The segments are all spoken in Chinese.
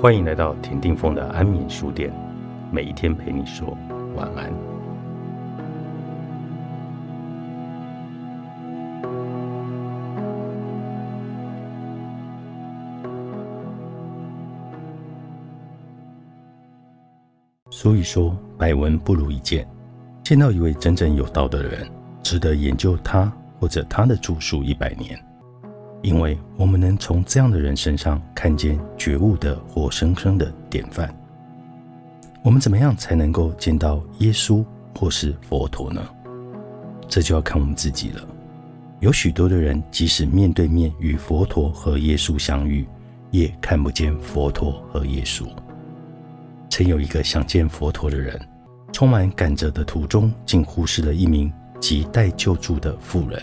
欢迎来到田定峰的安眠书店，每一天陪你说晚安。所以说，百闻不如一见。见到一位真正有道的人，值得研究他或者他的著述一百年。因为我们能从这样的人身上看见觉悟的活生生的典范。我们怎么样才能够见到耶稣或是佛陀呢？这就要看我们自己了。有许多的人，即使面对面与佛陀和耶稣相遇，也看不见佛陀和耶稣。曾有一个想见佛陀的人，充满赶着的途中，竟忽视了一名亟待救助的妇人。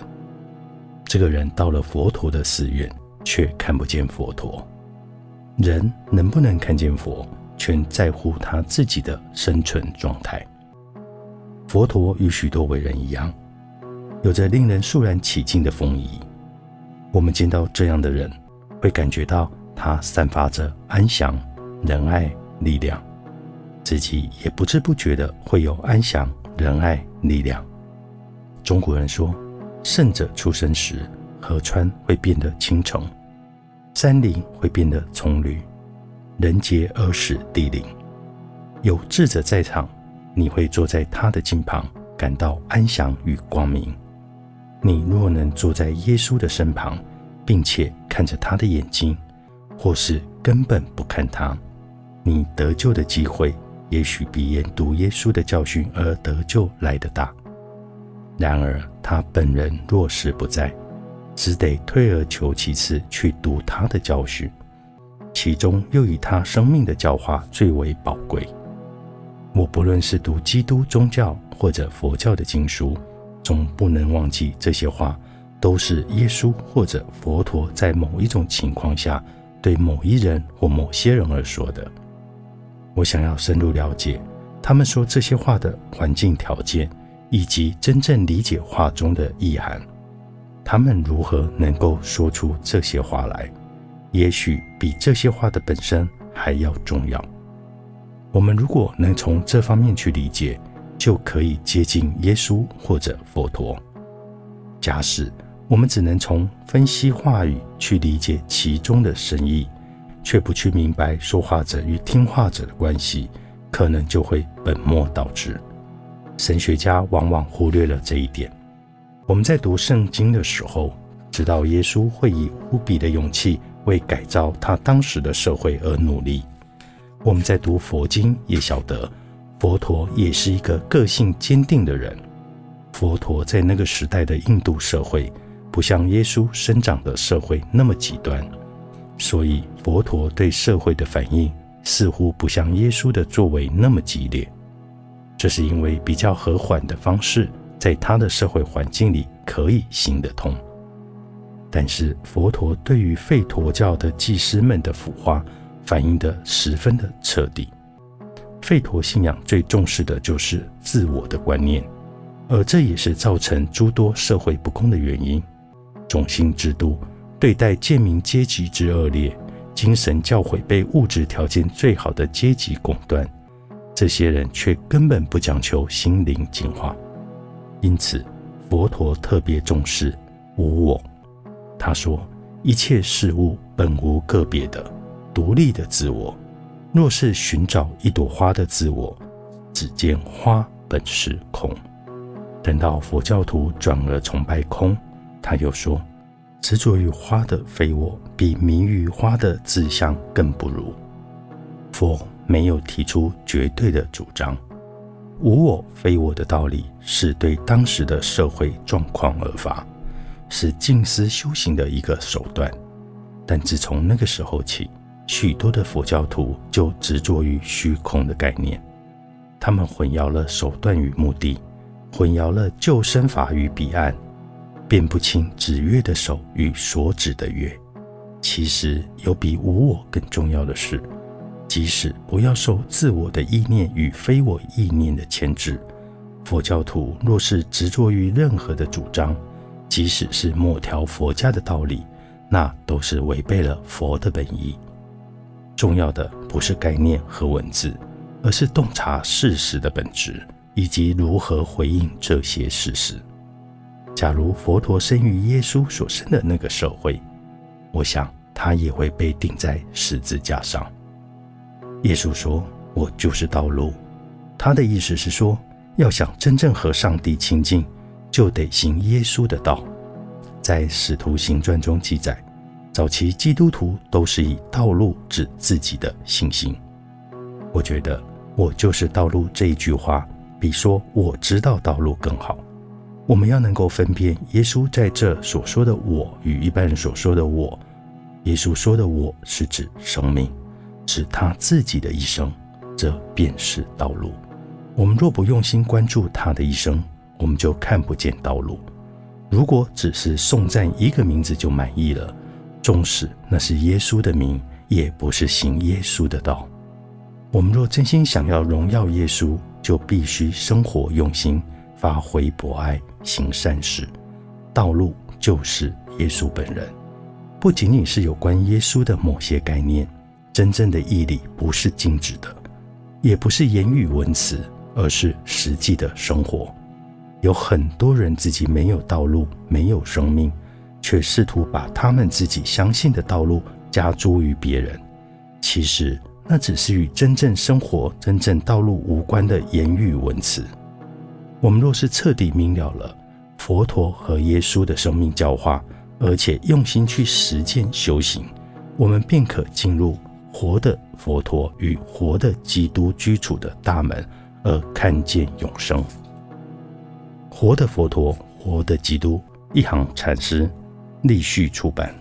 这个人到了佛陀的寺院，却看不见佛陀。人能不能看见佛，全在乎他自己的生存状态。佛陀与许多伟人一样，有着令人肃然起敬的风仪。我们见到这样的人，会感觉到他散发着安详、仁爱、力量，自己也不知不觉的会有安详、仁爱、力量。中国人说。圣者出生时，河川会变得清澄，山林会变得葱绿，人杰而使地灵。有智者在场，你会坐在他的近旁，感到安详与光明。你若能坐在耶稣的身旁，并且看着他的眼睛，或是根本不看他，你得救的机会，也许比研读耶稣的教训而得救来得大。然而，他本人若是不在，只得退而求其次去读他的教训，其中又以他生命的教化最为宝贵。我不论是读基督宗教或者佛教的经书，总不能忘记这些话都是耶稣或者佛陀在某一种情况下对某一人或某些人而说的。我想要深入了解他们说这些话的环境条件。以及真正理解话中的意涵，他们如何能够说出这些话来，也许比这些话的本身还要重要。我们如果能从这方面去理解，就可以接近耶稣或者佛陀。假使我们只能从分析话语去理解其中的深意，却不去明白说话者与听话者的关系，可能就会本末倒置。神学家往往忽略了这一点。我们在读圣经的时候，知道耶稣会以无比的勇气为改造他当时的社会而努力。我们在读佛经，也晓得佛陀也是一个个性坚定的人。佛陀在那个时代的印度社会，不像耶稣生长的社会那么极端，所以佛陀对社会的反应似乎不像耶稣的作为那么激烈。这是因为比较和缓的方式，在他的社会环境里可以行得通。但是佛陀对于吠陀教的祭师们的腐化，反映得十分的彻底。吠陀信仰最重视的就是自我的观念，而这也是造成诸多社会不公的原因。种姓制度对待贱民阶级之恶劣，精神教诲被物质条件最好的阶级垄断。这些人却根本不讲求心灵净化，因此佛陀特别重视无我。他说：“一切事物本无个别的、独立的自我。若是寻找一朵花的自我，只见花本是空。等到佛教徒转而崇拜空，他又说：执着于花的非我，比迷于花的自相更不如。佛。”没有提出绝对的主张，无我非我的道理是对当时的社会状况而发，是静思修行的一个手段。但自从那个时候起，许多的佛教徒就执着于虚空的概念，他们混淆了手段与目的，混淆了救生法与彼岸，辨不清指月的手与所指的月。其实有比无我更重要的事。即使不要受自我的意念与非我意念的牵制，佛教徒若是执着于任何的主张，即使是某条佛家的道理，那都是违背了佛的本意。重要的不是概念和文字，而是洞察事实的本质，以及如何回应这些事实。假如佛陀生于耶稣所生的那个社会，我想他也会被钉在十字架上。耶稣说：“我就是道路。”他的意思是说，要想真正和上帝亲近，就得行耶稣的道。在《使徒行传》中记载，早期基督徒都是以道路指自己的信心。我觉得“我就是道路”这一句话，比说“我知道道路”更好。我们要能够分辨耶稣在这所说的“我”与一般人所说的“我”。耶稣说的“我”是指生命，指他自己的一生，这便是道路。我们若不用心关注他的一生，我们就看不见道路。如果只是颂赞一个名字就满意了，纵使那是耶稣的名，也不是行耶稣的道。我们若真心想要荣耀耶稣，就必须生活用心。发挥博爱，行善事，道路就是耶稣本人。不仅仅是有关耶稣的某些概念，真正的毅力不是静止的，也不是言语文词，而是实际的生活。有很多人自己没有道路，没有生命，却试图把他们自己相信的道路加诸于别人。其实那只是与真正生活、真正道路无关的言语文词。我们若是彻底明了了佛陀和耶稣的生命教化，而且用心去实践修行，我们便可进入活的佛陀与活的基督居处的大门，而看见永生。活的佛陀，活的基督，一行禅师，立序出版。